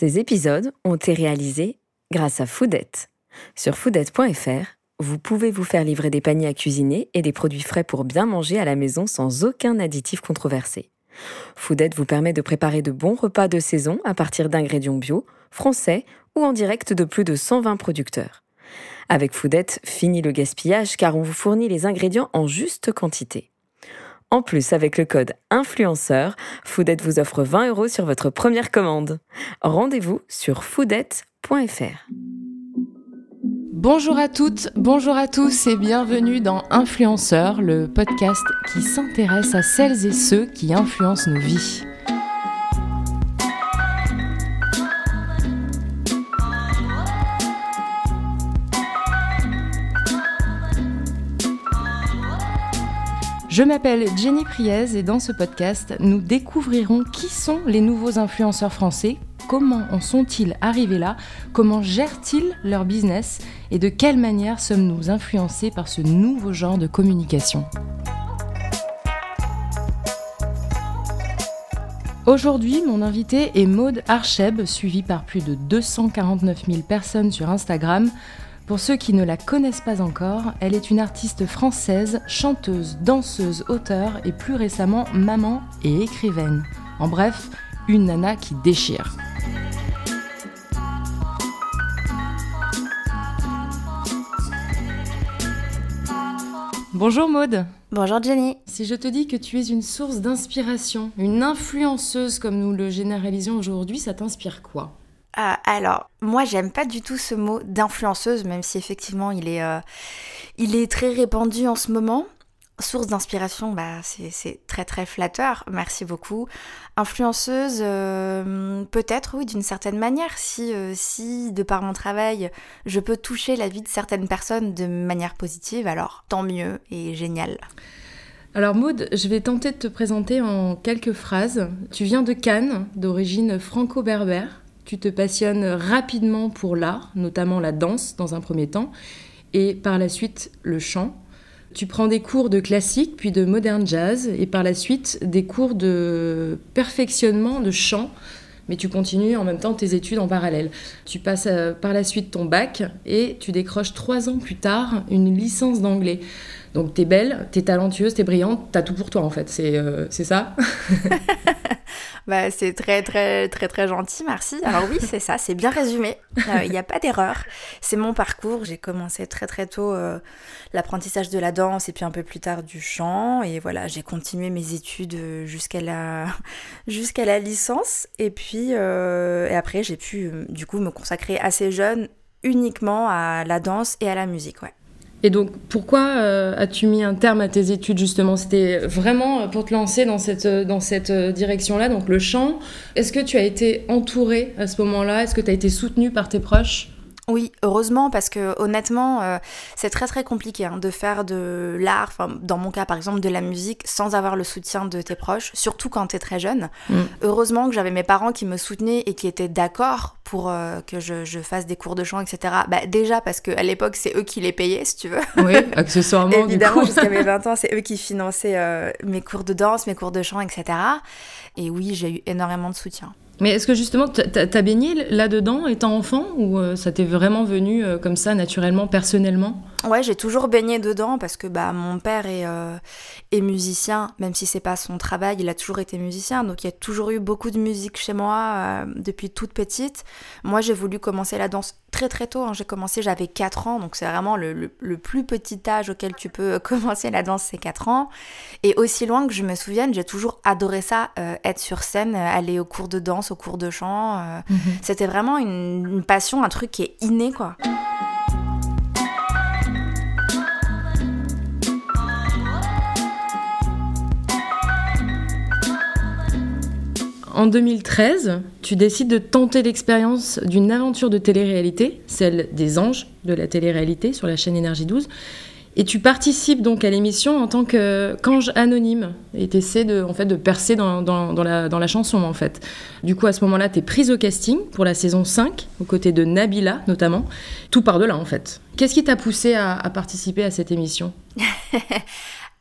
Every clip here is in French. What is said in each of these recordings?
Ces épisodes ont été réalisés grâce à Foodette. Sur foodette.fr, vous pouvez vous faire livrer des paniers à cuisiner et des produits frais pour bien manger à la maison sans aucun additif controversé. Foodette vous permet de préparer de bons repas de saison à partir d'ingrédients bio, français ou en direct de plus de 120 producteurs. Avec Foodette, fini le gaspillage car on vous fournit les ingrédients en juste quantité. En plus, avec le code influenceur, Foodette vous offre 20 euros sur votre première commande. Rendez-vous sur foodette.fr. Bonjour à toutes, bonjour à tous et bienvenue dans Influenceur, le podcast qui s'intéresse à celles et ceux qui influencent nos vies. Je m'appelle Jenny Priez et dans ce podcast, nous découvrirons qui sont les nouveaux influenceurs français, comment en sont-ils arrivés là, comment gèrent-ils leur business et de quelle manière sommes-nous influencés par ce nouveau genre de communication. Aujourd'hui, mon invité est Maude Archeb, suivie par plus de 249 000 personnes sur Instagram. Pour ceux qui ne la connaissent pas encore, elle est une artiste française, chanteuse, danseuse, auteure et plus récemment maman et écrivaine. En bref, une nana qui déchire. Bonjour Maude. Bonjour Jenny. Si je te dis que tu es une source d'inspiration, une influenceuse comme nous le généralisons aujourd'hui, ça t'inspire quoi? Euh, alors, moi, j'aime pas du tout ce mot d'influenceuse, même si effectivement il est, euh, il est très répandu en ce moment. Source d'inspiration, bah, c'est très très flatteur, merci beaucoup. Influenceuse, euh, peut-être oui, d'une certaine manière, si, si de par mon travail, je peux toucher la vie de certaines personnes de manière positive, alors tant mieux et génial. Alors Maud, je vais tenter de te présenter en quelques phrases. Tu viens de Cannes, d'origine franco-berbère. Tu te passionnes rapidement pour l'art, notamment la danse dans un premier temps, et par la suite le chant. Tu prends des cours de classique, puis de modern jazz, et par la suite des cours de perfectionnement de chant, mais tu continues en même temps tes études en parallèle. Tu passes euh, par la suite ton bac et tu décroches trois ans plus tard une licence d'anglais. Donc t'es belle, t'es talentueuse, t'es brillante, t'as tout pour toi en fait, c'est euh, ça? bah, C'est très très très très gentil, merci. Alors oui, c'est ça, c'est bien résumé, euh, il n'y a pas d'erreur. C'est mon parcours, j'ai commencé très très tôt euh, l'apprentissage de la danse et puis un peu plus tard du chant. Et voilà, j'ai continué mes études jusqu'à la, jusqu'à la licence. Et puis et après, j'ai pu du coup me consacrer assez jeune uniquement à la danse et à la musique, ouais. Et donc, pourquoi euh, as-tu mis un terme à tes études justement? C'était vraiment pour te lancer dans cette, dans cette direction-là, donc le chant. Est-ce que tu as été entourée à ce moment-là? Est-ce que tu as été soutenue par tes proches? Oui, heureusement, parce que honnêtement, euh, c'est très très compliqué hein, de faire de l'art, dans mon cas par exemple de la musique, sans avoir le soutien de tes proches, surtout quand tu es très jeune. Mm. Heureusement que j'avais mes parents qui me soutenaient et qui étaient d'accord pour euh, que je, fasse des cours de chant, etc. Bah, déjà parce qu'à l'époque, c'est eux qui les payaient, si tu veux. Oui, accessoirement. Évidemment, jusqu'à mes 20 ans, c'est eux qui finançaient euh, mes cours de danse, mes cours de chant, etc. Et oui, j'ai eu énormément de soutien. Mais est-ce que justement, t'as baigné là-dedans étant enfant ou euh, ça t'est vraiment venu euh, comme ça, naturellement, personnellement? Ouais, j'ai toujours baigné dedans parce que bah, mon père est, euh, est musicien, même si c'est pas son travail, il a toujours été musicien, donc il y a toujours eu beaucoup de musique chez moi depuis toute petite. Moi, j'ai voulu commencer la danse très très tôt, hein. j'ai commencé, j'avais 4 ans, donc c'est vraiment le, le, plus petit âge auquel tu peux commencer la danse, c'est 4 ans. Et aussi loin que je me souvienne, j'ai toujours adoré ça, être sur scène, aller au cours de danse au cours de chant. Euh, mhm. C'était vraiment une, passion, un truc qui est inné, quoi. En 2013, tu décides de tenter l'expérience d'une aventure de télé-réalité, celle des anges de la télé-réalité sur la chaîne Énergie 12. Et tu participes donc à l'émission en tant qu'ange anonyme et tu essaies de, en fait, de percer dans, dans, la, dans, la, chanson en fait. Du coup, à ce moment-là, tu es prise au casting pour la saison 5, aux côtés de Nabila notamment. Tout par de là en fait. Qu'est-ce qui t'a poussé à, participer à cette émission?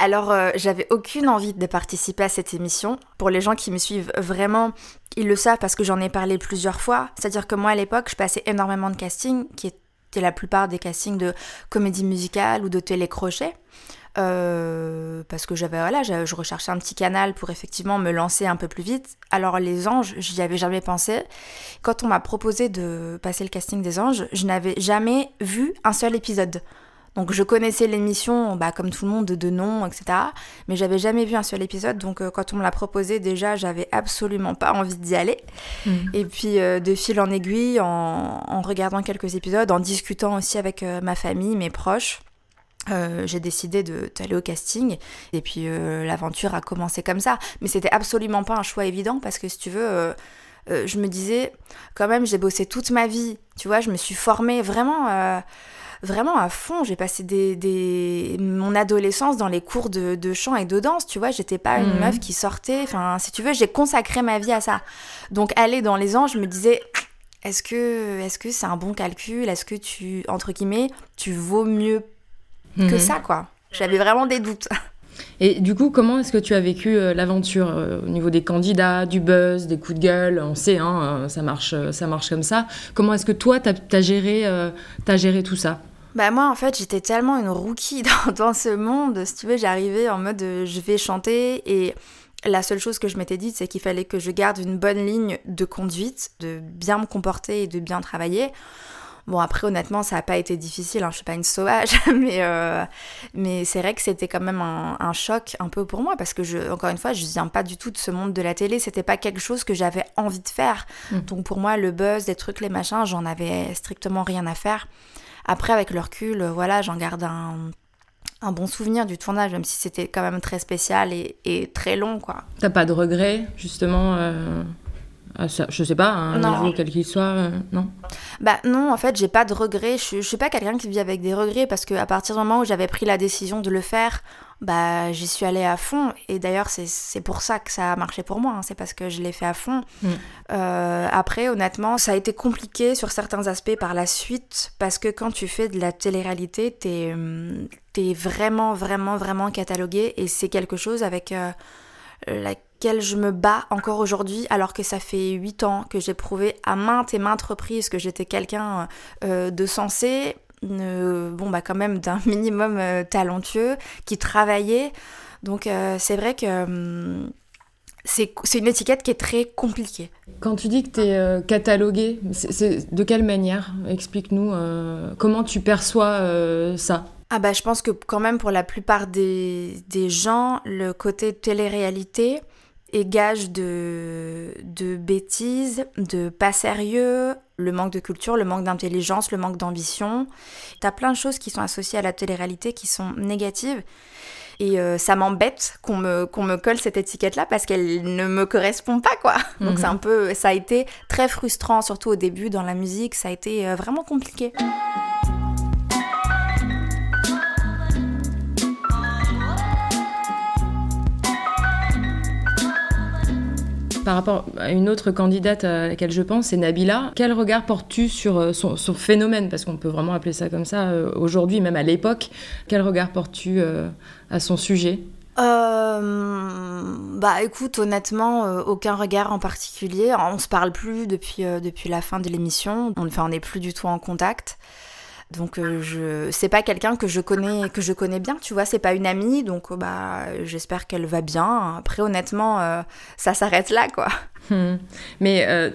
Alors, euh, j'avais aucune envie de participer à cette émission. Pour les gens qui me suivent vraiment, ils le savent parce que j'en ai parlé plusieurs fois. C'est-à-dire que moi, à l'époque, je passais énormément de castings, qui étaient la plupart des castings de comédie musicale ou de télécrochet. Euh, parce que j'avais voilà, je recherchais un petit canal pour effectivement me lancer un peu plus vite. Alors les anges, j'y avais jamais pensé. Quand on m'a proposé de passer le casting des anges, je n'avais jamais vu un seul épisode. Donc je connaissais l'émission, bah, comme tout le monde, de nom, etc. Mais j'avais jamais vu un seul épisode. Donc euh, quand on me l'a proposé, déjà, j'avais absolument pas envie d'y aller. Hmm. Et puis euh, de fil en aiguille, en, regardant quelques épisodes, en discutant aussi avec ma famille, mes proches, euh, j'ai décidé d'aller au casting et puis euh, l'aventure a commencé comme ça. Mais c'était absolument pas un choix évident parce que si tu veux, euh, je me disais quand même j'ai bossé toute ma vie, tu vois, je me suis formée vraiment, vraiment à fond. J'ai passé des, mon adolescence dans les cours de, de chant et de danse, tu vois, j'étais pas une mhm. meuf qui sortait. Enfin, si tu veux, j'ai consacré ma vie à ça. Donc aller dans les anges, je me disais est-ce que est-ce que c'est un bon calcul? Est-ce que tu entre guillemets tu vaux mieux que mhm. ça, quoi? J'avais vraiment des doutes. Et du coup, comment est-ce que tu as vécu euh, l'aventure euh, au niveau des candidats, du buzz, des coups de gueule? On sait, hein, euh, ça, marche, ça marche comme ça. Comment est-ce que toi, tu as, géré, géré tout ça? Bah moi en fait j'étais tellement une rookie dans, dans, ce monde, si tu veux j'arrivais en mode je vais chanter et la seule chose que je m'étais dit c'est qu'il fallait que je garde une bonne ligne de conduite, de bien me comporter et de bien travailler. Bon, après, honnêtement, ça n'a pas été difficile, hein, je suis pas une sauvage, mais, euh, mais c'est vrai que c'était quand même un, choc un peu pour moi, parce que, je, encore une fois, je viens pas du tout de ce monde de la télé, c'était pas quelque chose que j'avais envie de faire. Mm. Donc pour moi, le buzz, les trucs, les machins, j'en avais strictement rien à faire. Après, avec le recul, voilà, j'en garde un, un bon souvenir du tournage, même si c'était quand même très spécial et, et très long, quoi. T'as pas de regrets, justement euh, ah, je sais pas, un niveau quel qu'il soit, euh, non Bah non, en fait, j'ai pas de regrets. Je, je suis pas quelqu'un qui vit avec des regrets parce qu'à partir du moment où j'avais pris la décision de le faire, bah j'y suis allée à fond. Et d'ailleurs, c'est pour ça que ça a marché pour moi. Hein. C'est parce que je l'ai fait à fond. Mm. Euh, après, honnêtement, ça a été compliqué sur certains aspects par la suite parce que quand tu fais de la télé-réalité, t'es hum, es vraiment, vraiment, vraiment catalogué et c'est quelque chose avec euh, la je me bats encore aujourd'hui, alors que ça fait 8 ans que j'ai prouvé à maintes et maintes reprises que j'étais quelqu'un euh, de sensé, bon bah quand même d'un minimum euh, talentueux, qui travaillait. Donc euh, c'est vrai que hum, c'est une étiquette qui est très compliquée. Quand tu dis que tu es catalogué, c'est de quelle manière? Explique-nous comment tu perçois ça? Ah bah je pense que quand même pour la plupart des, des gens, le côté télé-réalité, et gage de, de bêtises, de pas sérieux, le manque de culture, le manque d'intelligence, le manque d'ambition. T'as plein de choses qui sont associées à la télé-réalité qui sont négatives. Et euh, ça m'embête qu'on me, qu'on me colle cette étiquette-là parce qu'elle ne me correspond pas, quoi. Donc c'est mhm. un peu, ça a été très frustrant, surtout au début dans la musique, ça a été euh, vraiment compliqué. Par rapport à une autre candidate à laquelle je pense, c'est Nabila. Quel regard portes-tu sur euh, son, phénomène? Parce qu'on peut vraiment appeler ça comme ça aujourd'hui, même à l'époque. Quel regard portes-tu euh, à son sujet? Euh, bah écoute, honnêtement, aucun regard en particulier. On se parle plus depuis, depuis la fin de l'émission. Enfin, on n'est plus du tout en contact. Donc euh, je c'est pas quelqu'un que je connais que je connais bien, tu vois, c'est pas une amie, donc bah j'espère qu'elle va bien. Après honnêtement, euh, ça s'arrête là quoi. Hmm. Mais euh,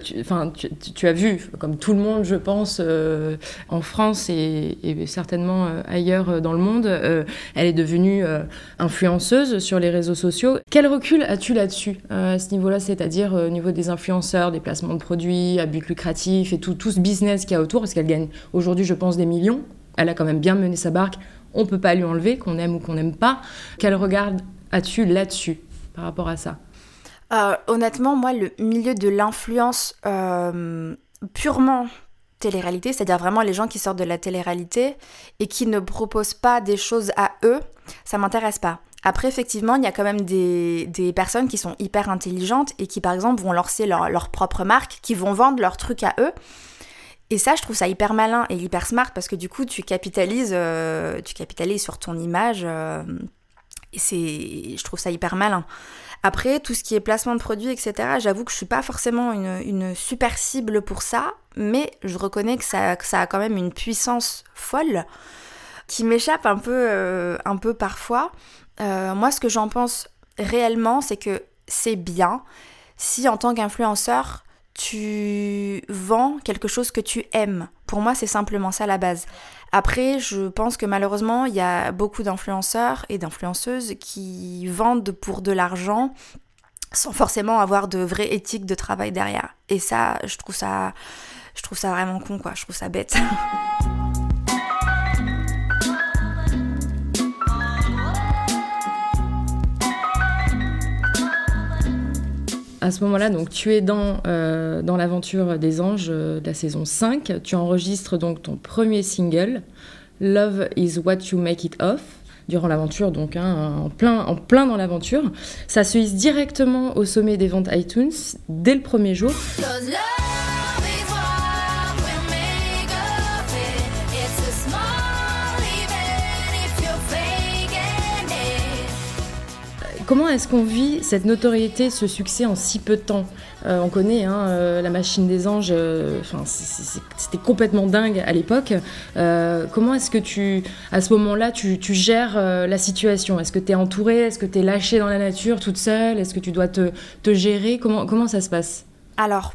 tu, as vu, comme tout le monde, je pense, euh, en France et, certainement euh, ailleurs dans le monde, elle est devenue influenceuse sur les réseaux sociaux. Quel recul as-tu là-dessus, à ce niveau-là, c'est-à-dire au niveau des influenceurs, des placements de produits, à but lucratif et tout, tout ce business qu'il y a autour, parce qu'elle gagne aujourd'hui, je pense, des millions. Elle a quand même bien mené sa barque. On ne peut pas lui enlever, qu'on aime ou qu'on n'aime pas. Quel regard as-tu là-dessus par rapport à ça? Euh, honnêtement, moi, le milieu de l'influence euh, purement télé-réalité, c'est-à-dire vraiment les gens qui sortent de la télé-réalité et qui ne proposent pas des choses à eux, ça m'intéresse pas. Après, effectivement, il y a quand même des, personnes qui sont hyper intelligentes et qui, par exemple, vont lancer leur, propre marque, qui vont vendre leurs trucs à eux. Et ça, je trouve ça hyper malin et hyper smart parce que du coup, tu capitalises, euh, tu capitalises sur ton image c'est, je trouve ça hyper malin. Après, tout ce qui est placement de produits, etc., j'avoue que je suis pas forcément une, super cible pour ça, mais je reconnais que ça, ça a quand même une puissance folle qui m'échappe un peu, euh, un peu parfois. Euh, moi, ce que j'en pense réellement, c'est que c'est bien si en tant qu'influenceur, tu vends quelque chose que tu aimes. Pour moi, c'est simplement ça la base. Après, je pense que malheureusement, il y a beaucoup d'influenceurs et d'influenceuses qui vendent pour de l'argent sans forcément avoir de vraie éthique de travail derrière. Et ça, je trouve ça, je trouve ça vraiment con, quoi. Je trouve ça bête. à ce moment-là, donc tu es dans, euh, dans l'aventure des anges euh, de la saison 5. Tu enregistres donc ton premier single, Love is what you make it of durant l'aventure, donc hein, en, plein, en plein dans l'aventure. Ça se hisse directement au sommet des ventes iTunes dès le premier jour. Comment est-ce qu'on vit cette notoriété, ce succès en si peu de temps? Euh, On connaît hein, euh, la machine des anges, euh, c'était complètement dingue à l'époque. comment est-ce que tu, à ce moment-là, tu, gères la situation? Est-ce que tu es entourée? Est-ce que tu es lâchée dans la nature toute seule? Est-ce que tu dois te, gérer? Comment, ça se passe? Alors,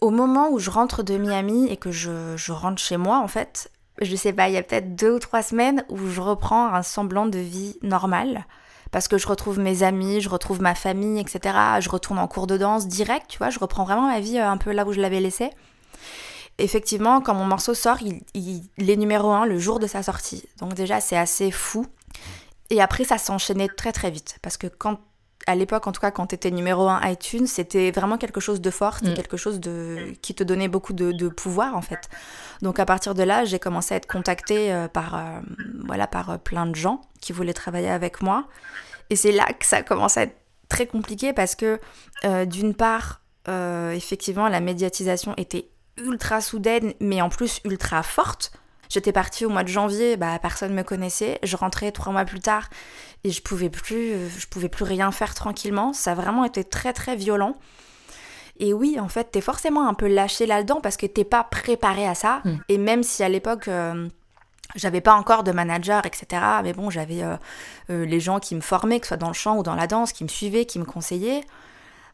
au moment où je rentre de Miami et que je, je rentre chez moi, en fait, je sais pas, il y a peut-être deux ou trois semaines où je reprends un semblant de vie normale parce que je retrouve mes amis, je retrouve ma famille, etc. Je retourne en cours de danse direct, tu vois, je reprends vraiment ma vie euh, un peu là où je l'avais laissée. Effectivement, quand mon morceau sort, il, est numéro un le jour de sa sortie. Donc déjà, c'est assez fou. Et après, ça s'enchaînait très très vite. Parce que quand, à l'époque, en tout cas, quand tu étais numéro un iTunes, c'était vraiment quelque chose de fort, mm. quelque chose de, qui te donnait beaucoup de, pouvoir, en fait. Donc à partir de là, j'ai commencé à être contactée euh, par, euh, voilà, par plein de gens qui voulaient travailler avec moi. Et c'est là que ça commence à être très compliqué parce que euh, d'une part, euh, effectivement, la médiatisation était ultra soudaine, mais en plus ultra forte. J'étais partie au mois de janvier, bah, personne me connaissait. Je rentrais trois mois plus tard et je pouvais plus, je pouvais plus rien faire tranquillement. Ça a vraiment été très très violent. Et oui, en fait, t'es forcément un peu lâché là-dedans parce que t'es pas préparé à ça. Mm. Et même si à l'époque, euh, j'avais pas encore de manager, etc. Mais bon, j'avais euh, euh, les gens qui me formaient, que ce soit dans le chant ou dans la danse, qui me suivaient, qui me conseillaient.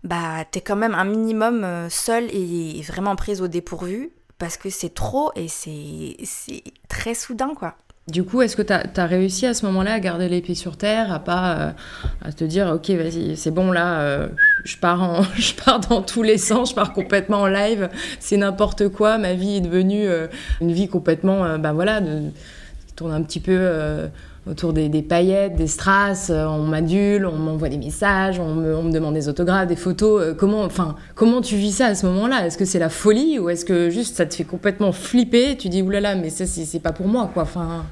Bah, t'es quand même un minimum euh, seul et vraiment prise au dépourvu parce que c'est trop et c'est très soudain, quoi. Du coup, est-ce que tu as, réussi à ce moment-là à garder les pieds sur terre, à pas à te dire ok vas-y c'est bon là, je pars en, je pars dans tous les sens, je pars complètement en live, c'est n'importe quoi, ma vie est devenue une vie complètement bah voilà de, tourne un petit peu euh, autour des, paillettes, des strass, euh, on m'adule, on m'envoie des messages, on me, demande des autographes, des photos. Euh, comment, enfin, comment tu vis ça à ce moment-là? Est-ce que c'est la folie ou est-ce que juste ça te fait complètement flipper Tu dis oulala, mais ça c'est pas pour moi quoi. Enfin.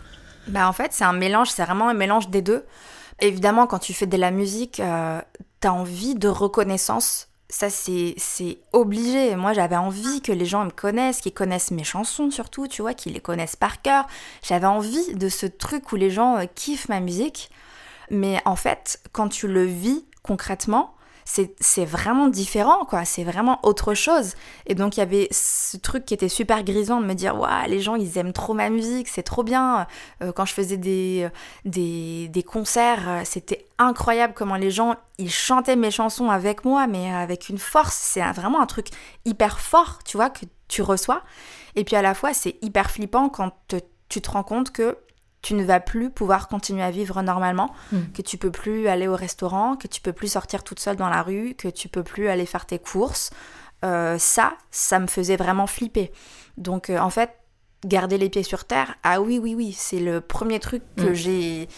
Bah en fait c'est un mélange, c'est vraiment un mélange des deux. Évidemment quand tu fais de la musique, t'as envie de reconnaissance ça c'est obligé. Moi j'avais envie que les gens me connaissent, qu'ils connaissent mes chansons surtout, tu vois, qu'ils les connaissent par cœur. J'avais envie de ce truc où les gens euh, kiffent ma musique. Mais en fait, quand tu le vis concrètement, c'est vraiment différent, quoi. C'est vraiment autre chose. Et donc, il y avait ce truc qui était super grisant de me dire, waouh, les gens, ils aiment trop ma musique, c'est trop bien. Euh, quand je faisais des, des, des concerts, euh, c'était incroyable comment les gens, ils chantaient mes chansons avec moi, mais avec une force. C'est vraiment un truc hyper fort, tu vois, que tu reçois. Et puis à la fois, c'est hyper flippant quand tu te rends compte que tu ne vas plus pouvoir continuer à vivre normalement, hmm. que tu peux plus aller au restaurant, que tu peux plus sortir toute seule dans la rue, que tu peux plus aller faire tes courses. Euh, ça, ça me faisait vraiment flipper. Donc euh, en fait, garder les pieds sur terre, ah oui, oui, oui, c'est le premier truc que hmm. j'ai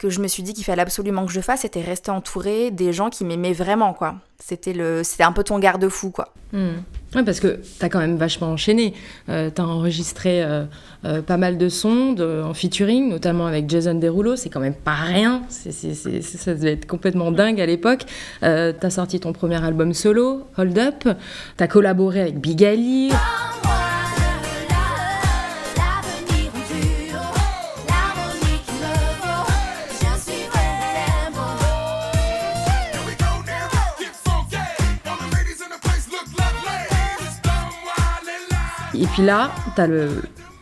que je me suis dit qu'il fallait absolument que je fasse, c'était rester entourée des gens qui m'aimaient vraiment, quoi. C'était le, c'était un peu ton garde-fou, quoi. Hmm. Oui, parce que tu as quand même vachement enchaîné. Euh, tu as enregistré euh, euh, pas mal de sons en featuring, notamment avec Jason Derulo. C'est quand même pas rien. C'est, ça devait être complètement dingue à l'époque. tu as sorti ton premier album solo, Hold Up. Tu as collaboré avec Big Ali. Puis là, tu as le,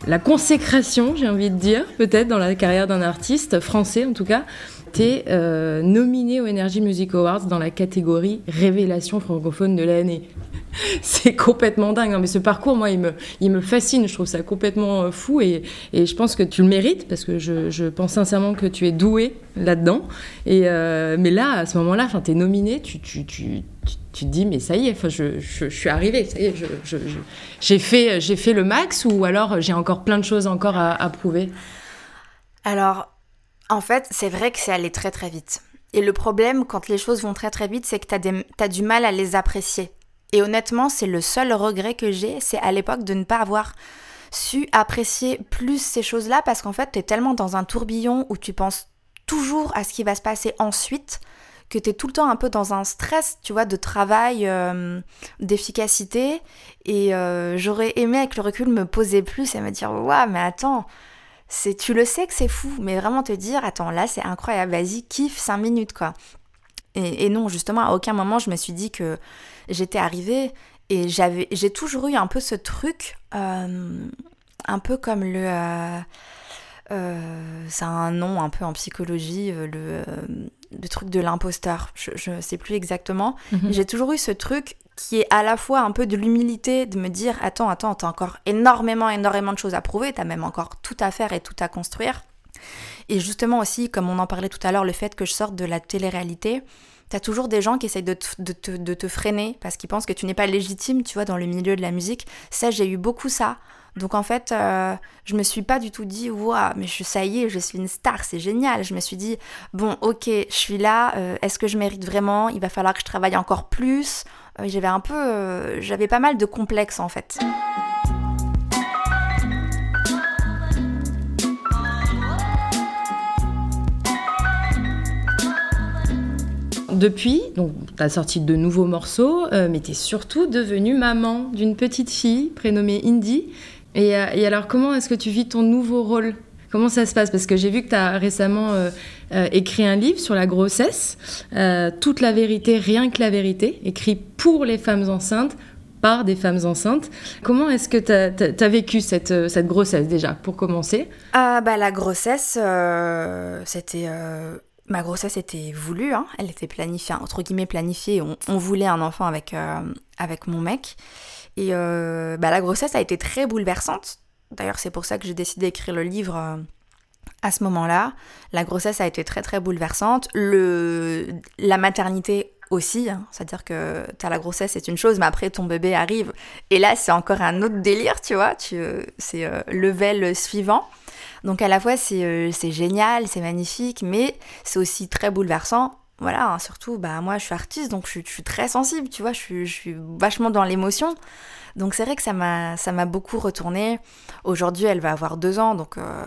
la consécration, j'ai envie de dire, peut-être dans la carrière d'un artiste, français en tout cas. Tu es euh, nominé au Energy Music Awards dans la catégorie Révélation francophone de l'année. c'est complètement dingue. mais ce parcours, moi, il me, il me fascine. Je trouve ça complètement euh, fou et, et je pense que tu le mérites parce que je, je pense sincèrement que tu es doué là-dedans. Et euh, mais là, à ce moment-là, tu es nominé, tu, tu, tu, tu, te dis, mais ça y est, je, je, suis arrivée, ça y est, j'ai fait, fait le max ou alors j'ai encore plein de choses encore à, prouver? Alors, en fait, c'est vrai que c'est allé très très vite. Et le problème, quand les choses vont très très vite, c'est que tu as, du mal à les apprécier. Et honnêtement, c'est le seul regret que j'ai, c'est à l'époque de ne pas avoir su apprécier plus ces choses-là, parce qu'en fait, tu es tellement dans un tourbillon où tu penses toujours à ce qui va se passer ensuite, que tu es tout le temps un peu dans un stress, tu vois, de travail, euh, d'efficacité. Et euh, j'aurais aimé, avec le recul, me poser plus et me dire, waouh, mais attends, c'est, tu le sais que c'est fou, mais vraiment te dire, attends, là, c'est incroyable, vas-y, kiffe 5 minutes, quoi. Et, non, justement, à aucun moment, je me suis dit que j'étais arrivée et j'avais, j'ai toujours eu un peu ce truc, euh, un peu comme le... Euh, euh, c'est un nom un peu en psychologie, le, le truc de l'imposteur. Je ne sais plus exactement. Mhm. J'ai toujours eu ce truc qui est à la fois un peu de l'humilité, de me dire attends, attends, t'as encore énormément, énormément de choses à prouver, t'as même encore tout à faire et tout à construire. Et justement aussi, comme on en parlait tout à l'heure, le fait que je sorte de la télé-réalité, t'as toujours des gens qui essayent de, te freiner parce qu'ils pensent que tu n'es pas légitime, tu vois, dans le milieu de la musique. Ça, j'ai eu beaucoup ça. Donc en fait, euh, je me suis pas du tout dit waouh, mais je, ça y est, je suis une star, c'est génial. Je me suis dit bon, ok, je suis là. Euh, est-ce que je mérite vraiment? Il va falloir que je travaille encore plus. Euh, j'avais un peu, j'avais pas mal de complexes en fait. Depuis, donc, as sorti de nouveaux morceaux, mais tu es surtout devenue maman d'une petite fille prénommée Indy. Euh, et, alors, comment est-ce que tu vis ton nouveau rôle? Comment ça se passe? Parce que j'ai vu que tu as récemment euh, euh, écrit un livre sur la grossesse, Toute la vérité, rien que la vérité, écrit pour les femmes enceintes, par des femmes enceintes. Comment est-ce que tu as, vécu cette, cette, grossesse déjà, pour commencer? Ah, bah, La grossesse, c'était... Ma grossesse était voulue, hein. elle était planifiée, entre guillemets planifiée. On, voulait un enfant avec, avec mon mec. Et euh, bah, la grossesse a été très bouleversante. D'ailleurs, c'est pour ça que j'ai décidé d'écrire le livre euh, à ce moment-là. La grossesse a été très très bouleversante. Le, la maternité aussi, hein. c'est-à-dire que tu as la grossesse, c'est une chose, mais après ton bébé arrive. Et là, c'est encore un autre délire, tu vois. Tu, c'est euh, le level suivant. Donc à la fois, c'est, c'est génial, c'est magnifique, mais c'est aussi très bouleversant voilà, hein, surtout, bah moi je suis artiste, donc je suis, très sensible, tu vois, je suis, vachement dans l'émotion. Donc c'est vrai que ça m'a, ça m'a beaucoup retourné. Aujourd'hui, elle va avoir deux ans, donc euh,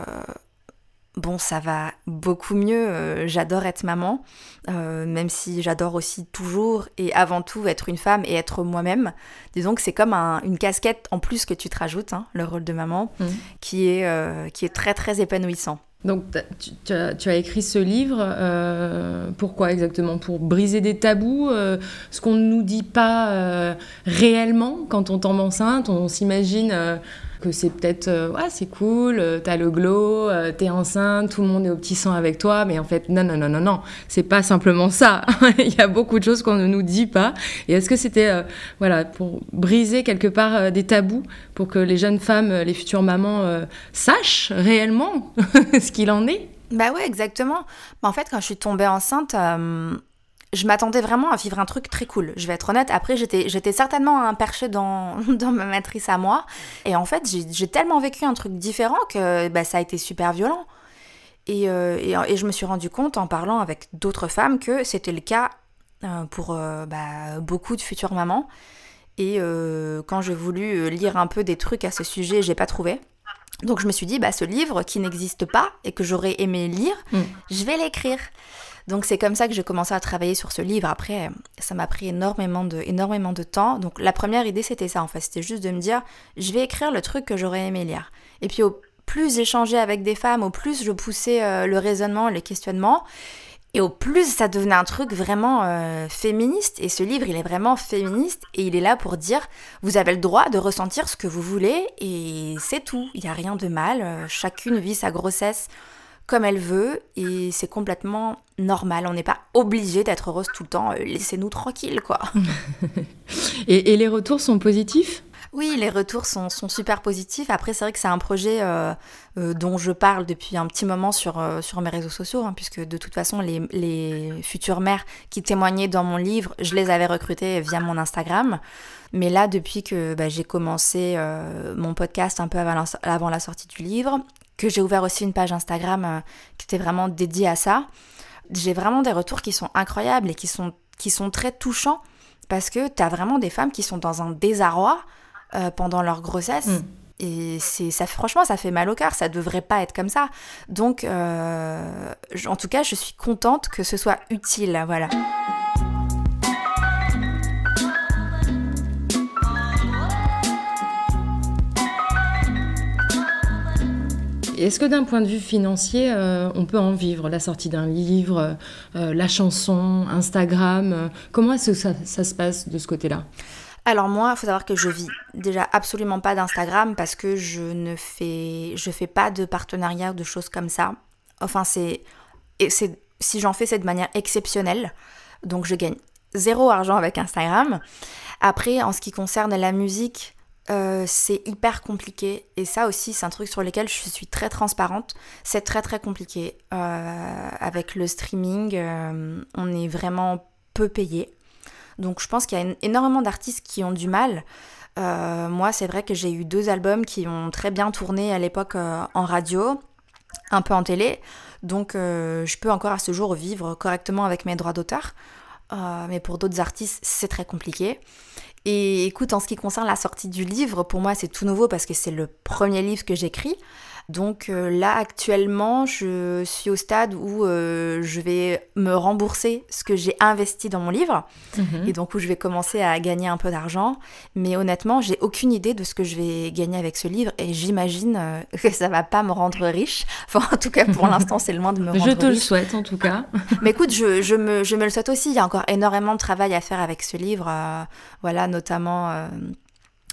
bon, ça va beaucoup mieux. Euh, j'adore être maman, euh, même si j'adore aussi toujours et avant tout être une femme et être moi-même. Disons que c'est comme une casquette en plus que tu te rajoutes, hein, le rôle de maman, mmh. qui, est, qui est très très épanouissant. Donc, tu, as, écrit ce livre, euh, pourquoi exactement? Pour briser des tabous, euh, ce qu'on ne nous dit pas euh, réellement quand on tombe enceinte? On s'imagine que c'est peut-être, ouais, c'est cool, t'as le glow, t'es enceinte, tout le monde est au petit sang avec toi, mais en fait, non, non, non, non, non, c'est pas simplement ça. Il y a beaucoup de choses qu'on ne nous dit pas. Et est-ce que c'était, voilà, pour briser quelque part des tabous, pour que les jeunes femmes, les futures mamans, sachent réellement qu'il en est? Bah ouais, exactement. Bah, en fait, quand je suis tombée enceinte, euh, je m'attendais vraiment à vivre un truc très cool. Je vais être honnête, après, j'étais, certainement un perché dans, dans ma matrice à moi. Et en fait, j'ai, tellement vécu un truc différent que bah, ça a été super violent. Et, euh, et, je me suis rendu compte en parlant avec d'autres femmes que c'était le cas euh, pour bah, beaucoup de futures mamans. Et quand j'ai voulu lire un peu des trucs à ce sujet, j'ai pas trouvé. Donc je me suis dit, bah, ce livre qui n'existe pas et que j'aurais aimé lire, mm. je vais l'écrire. Donc c'est comme ça que j'ai commencé à travailler sur ce livre. Après, ça m'a pris énormément de, énormément de temps. Donc la première idée, c'était ça en fait. C'était juste de me dire, je vais écrire le truc que j'aurais aimé lire. Et puis au plus j'échangeais avec des femmes, au plus je poussais euh, le raisonnement, les questionnements. Et au plus, ça devenait un truc vraiment euh, féministe. Et ce livre, il est vraiment féministe. Et il est là pour dire, vous avez le droit de ressentir ce que vous voulez. Et c'est tout. Il n'y a rien de mal. Euh, chacune vit sa grossesse comme elle veut. Et c'est complètement normal. On n'est pas obligé d'être heureuse tout le temps. Euh, laissez-nous tranquille, quoi. et les retours sont positifs? Oui, les retours sont, super positifs. Après, c'est vrai que c'est un projet euh, euh, dont je parle depuis un petit moment sur, euh, mes réseaux sociaux, hein, puisque de toute façon, les, futures mères qui témoignaient dans mon livre, je les avais recrutées via mon Instagram. Mais là, depuis que bah, j'ai commencé mon podcast un peu avant la, sortie du livre, que j'ai ouvert aussi une page Instagram qui était vraiment dédiée à ça, j'ai vraiment des retours qui sont incroyables et qui sont, qui sont très touchants parce que tu as vraiment des femmes qui sont dans un désarroi euh, pendant leur grossesse. Mm. Et c'est ça, franchement, ça fait mal au cœur. Ça devrait pas être comme ça. Donc, euh, en tout cas, je suis contente que ce soit utile. Voilà. Est-ce que d'un point de vue financier, euh, on peut en vivre La sortie d'un livre, la chanson, Instagram Comment est-ce que ça, ça se passe de ce côté-là? Alors moi, il faut savoir que je vis déjà absolument pas d'Instagram parce que je ne fais, je fais pas de partenariat de choses comme ça. Enfin, c'est, c'est si j'en fais, c'est de manière exceptionnelle. Donc je gagne zéro argent avec Instagram. Après, en ce qui concerne la musique, euh, c'est hyper compliqué. Et ça aussi, c'est un truc sur lequel je suis très transparente. C'est très très compliqué. Euh, avec le streaming, euh, on est vraiment peu payé. Donc je pense qu'il y a énormément d'artistes qui ont du mal. Euh, moi, c'est vrai que j'ai eu deux albums qui ont très bien tourné à l'époque euh, en radio, un peu en télé. Donc euh, je peux encore à ce jour vivre correctement avec mes droits d'auteur. mais pour d'autres artistes, c'est très compliqué. Et écoute, en ce qui concerne la sortie du livre, pour moi, c'est tout nouveau parce que c'est le premier livre que j'écris. Donc euh, là actuellement, je suis au stade où euh, je vais me rembourser ce que j'ai investi dans mon livre mhm. et donc où je vais commencer à gagner un peu d'argent. Mais honnêtement, j'ai aucune idée de ce que je vais gagner avec ce livre et j'imagine euh, que ça va pas me rendre riche. Enfin, en tout cas, pour l'instant, c'est loin de me rendre riche. Je te le souhaite en tout cas. Mais écoute, je, me, je, me, le souhaite aussi. Il y a encore énormément de travail à faire avec ce livre. voilà, notamment euh,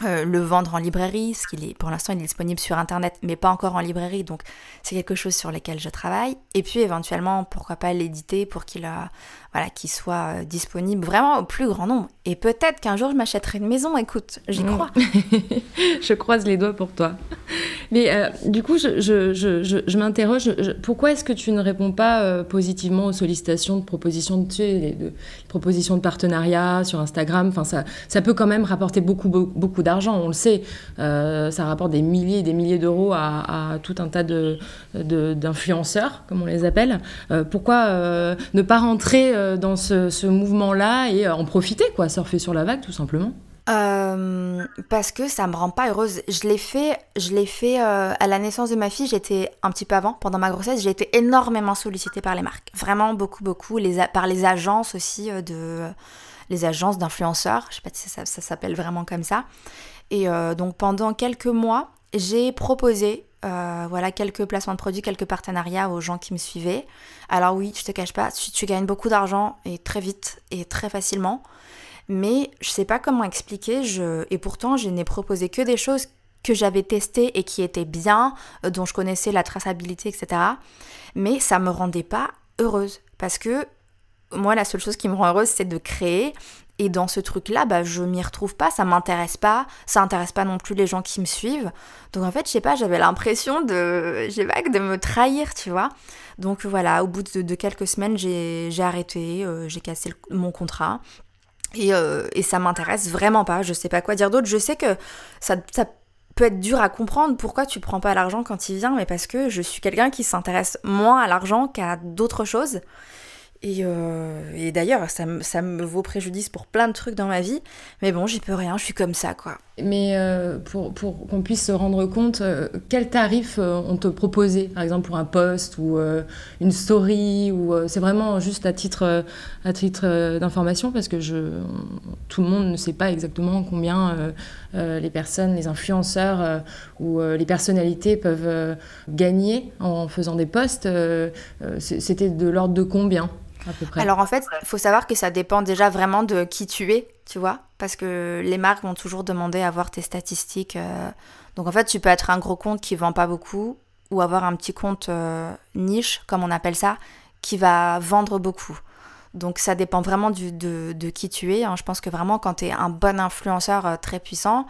le vendre en librairie, ce qu'il est pour l'instant il est disponible sur internet mais pas encore en librairie donc c'est quelque chose sur lequel je travaille et puis éventuellement pourquoi pas l'éditer pour qu'il a voilà, qu'il soit euh, disponible vraiment au plus grand nombre. Et peut-être qu'un jour je m'achèterai une maison, écoute, j'y mm. crois. je croise les doigts pour toi. Mais euh, du coup, je, je, je, je m'interroge, pourquoi est-ce que tu ne réponds pas euh, positivement aux sollicitations de propositions de, tu sais, de, propositions de partenariat sur Instagram ça, peut quand même rapporter beaucoup, beaucoup, d'argent, on le sait. ça rapporte des milliers et des milliers d'euros à, tout un tas d'influenceurs, de, comme on les appelle. pourquoi ne pas rentrer euh, dans ce, mouvement-là et euh, en profiter, quoi, surfer sur la vague, tout simplement? Euh, parce que ça me rend pas heureuse. Je l'ai fait, je l'ai fait à la naissance de ma fille. J'étais un petit peu avant, pendant ma grossesse, j'ai été énormément sollicitée par les marques, vraiment beaucoup, beaucoup, par les agences aussi de, les agences d'influenceurs. Je sais pas si ça, s'appelle vraiment comme ça. Et donc pendant quelques mois, j'ai proposé euh, voilà quelques placements de produits, quelques partenariats aux gens qui me suivaient. Alors oui, je te cache pas, tu gagnes beaucoup d'argent et très vite et très facilement. Mais je sais pas comment expliquer, je... et pourtant je n'ai proposé que des choses que j'avais testées et qui étaient bien, euh, dont je connaissais la traçabilité, etc. Mais ça me rendait pas heureuse. Parce que moi, la seule chose qui me rend heureuse, c'est de créer et dans ce truc-là, bah, je m'y retrouve pas, ça m'intéresse pas, ça intéresse pas non plus les gens qui me suivent. Donc en fait, je sais pas, j'avais l'impression de, j'ai de me trahir, tu vois. Donc voilà, au bout de, quelques semaines, j'ai arrêté, euh, j'ai cassé mon contrat. Et, euh, et ça m'intéresse vraiment pas, je sais pas quoi dire d'autre. Je sais que ça, peut être dur à comprendre pourquoi tu prends pas l'argent quand il vient, mais parce que je suis quelqu'un qui s'intéresse moins à l'argent qu'à d'autres choses. Euh, et, d'ailleurs, ça, ça, me vaut préjudice pour plein de trucs dans ma vie. Mais bon, j'y peux rien, je suis comme ça, quoi. Mais euh, pour, qu'on puisse se rendre compte, euh, quel tarif on te proposait, par exemple pour un post ou une story ou c'est vraiment juste à titre à titre d'information parce que je tout le monde ne sait pas exactement combien les personnes, les influenceurs ou les personnalités peuvent gagner en faisant des posts. C'était de l'ordre de combien? À peu près Alors en fait, il faut savoir que ça dépend déjà vraiment de qui tu es, tu vois, parce que les marques vont toujours demander à voir tes statistiques. euh. Donc en fait, tu peux être un gros compte qui vend pas beaucoup ou avoir un petit compte euh, niche, comme on appelle ça, qui va vendre beaucoup. Donc ça dépend vraiment du, de, de qui tu es. hein. Je pense que vraiment quand tu es un bon influenceur euh, très puissant,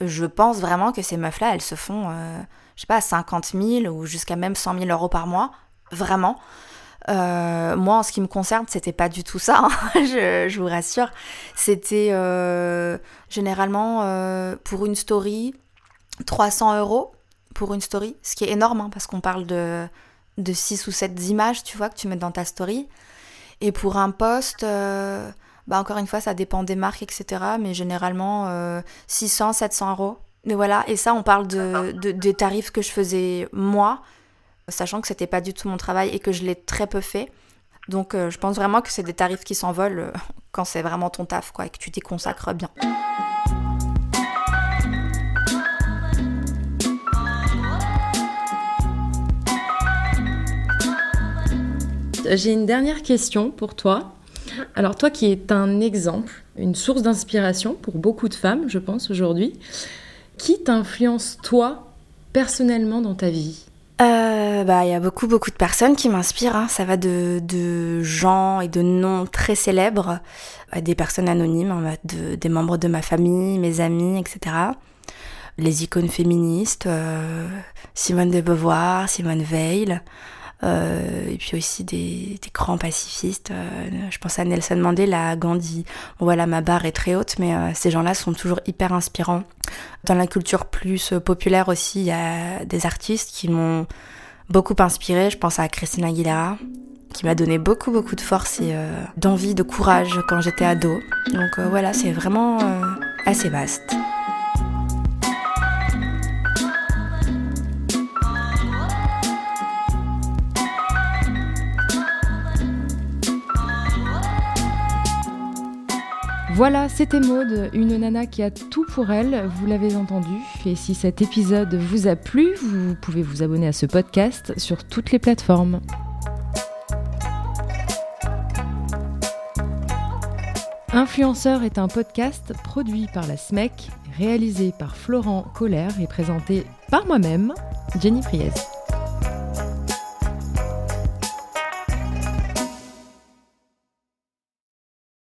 je pense vraiment que ces meufs-là, elles se font, euh, je sais pas, 50 000 ou jusqu'à même 100 000 euros par mois. Vraiment. Euh, moi, en ce qui me concerne, c'était pas du tout ça, hein, je, vous rassure. C'était euh, généralement euh, pour une story 300 euros pour une story, ce qui est énorme hein, parce qu'on parle de, de 6 ou 7 images, tu vois, que tu mets dans ta story. Et pour un post, bah encore une fois, ça dépend des marques, etc. Mais généralement euh, 600, 700 euros. Mais voilà, et ça, on parle de- des tarifs que je faisais moi, sachant que c'était pas du tout mon travail et que je l'ai très peu fait. Donc euh, je pense vraiment que c'est des tarifs qui s'envolent euh, quand c'est vraiment ton taf, quoi, et que tu t'y consacres bien. J'ai une dernière question pour toi. Alors toi qui es un exemple, une source d'inspiration pour beaucoup de femmes, je pense, aujourd'hui, qui t'influence toi personnellement dans ta vie? Euh, bah, il y a beaucoup, beaucoup de personnes qui m'inspirent. hein. Ça va de, de gens et de noms très célèbres des personnes anonymes, hein, de- des membres de ma famille, mes amis, etc. Les icônes féministes, euh, Simone de Beauvoir, Simone Veil, euh, et puis aussi des, grands pacifistes. euh, je pense à Nelson Mandela, à Gandhi. Voilà, ma barre est très haute, mais euh, ces gens-là sont toujours hyper inspirants. Dans la culture plus populaire aussi, il y a des artistes qui m'ont beaucoup inspiré. Je pense à Christina Aguilera, qui m'a donné beaucoup, beaucoup de force et d'envie, de courage quand j'étais ado. Donc voilà, c'est vraiment assez vaste. Voilà, c'était Maude, une nana qui a tout pour elle, vous l'avez entendu. Et si cet épisode vous a plu, vous pouvez vous abonner à ce podcast sur toutes les plateformes. Influenceur est un podcast produit par la SMEC, réalisé par Florent Collère et présenté par moi-même, Jenny Priez.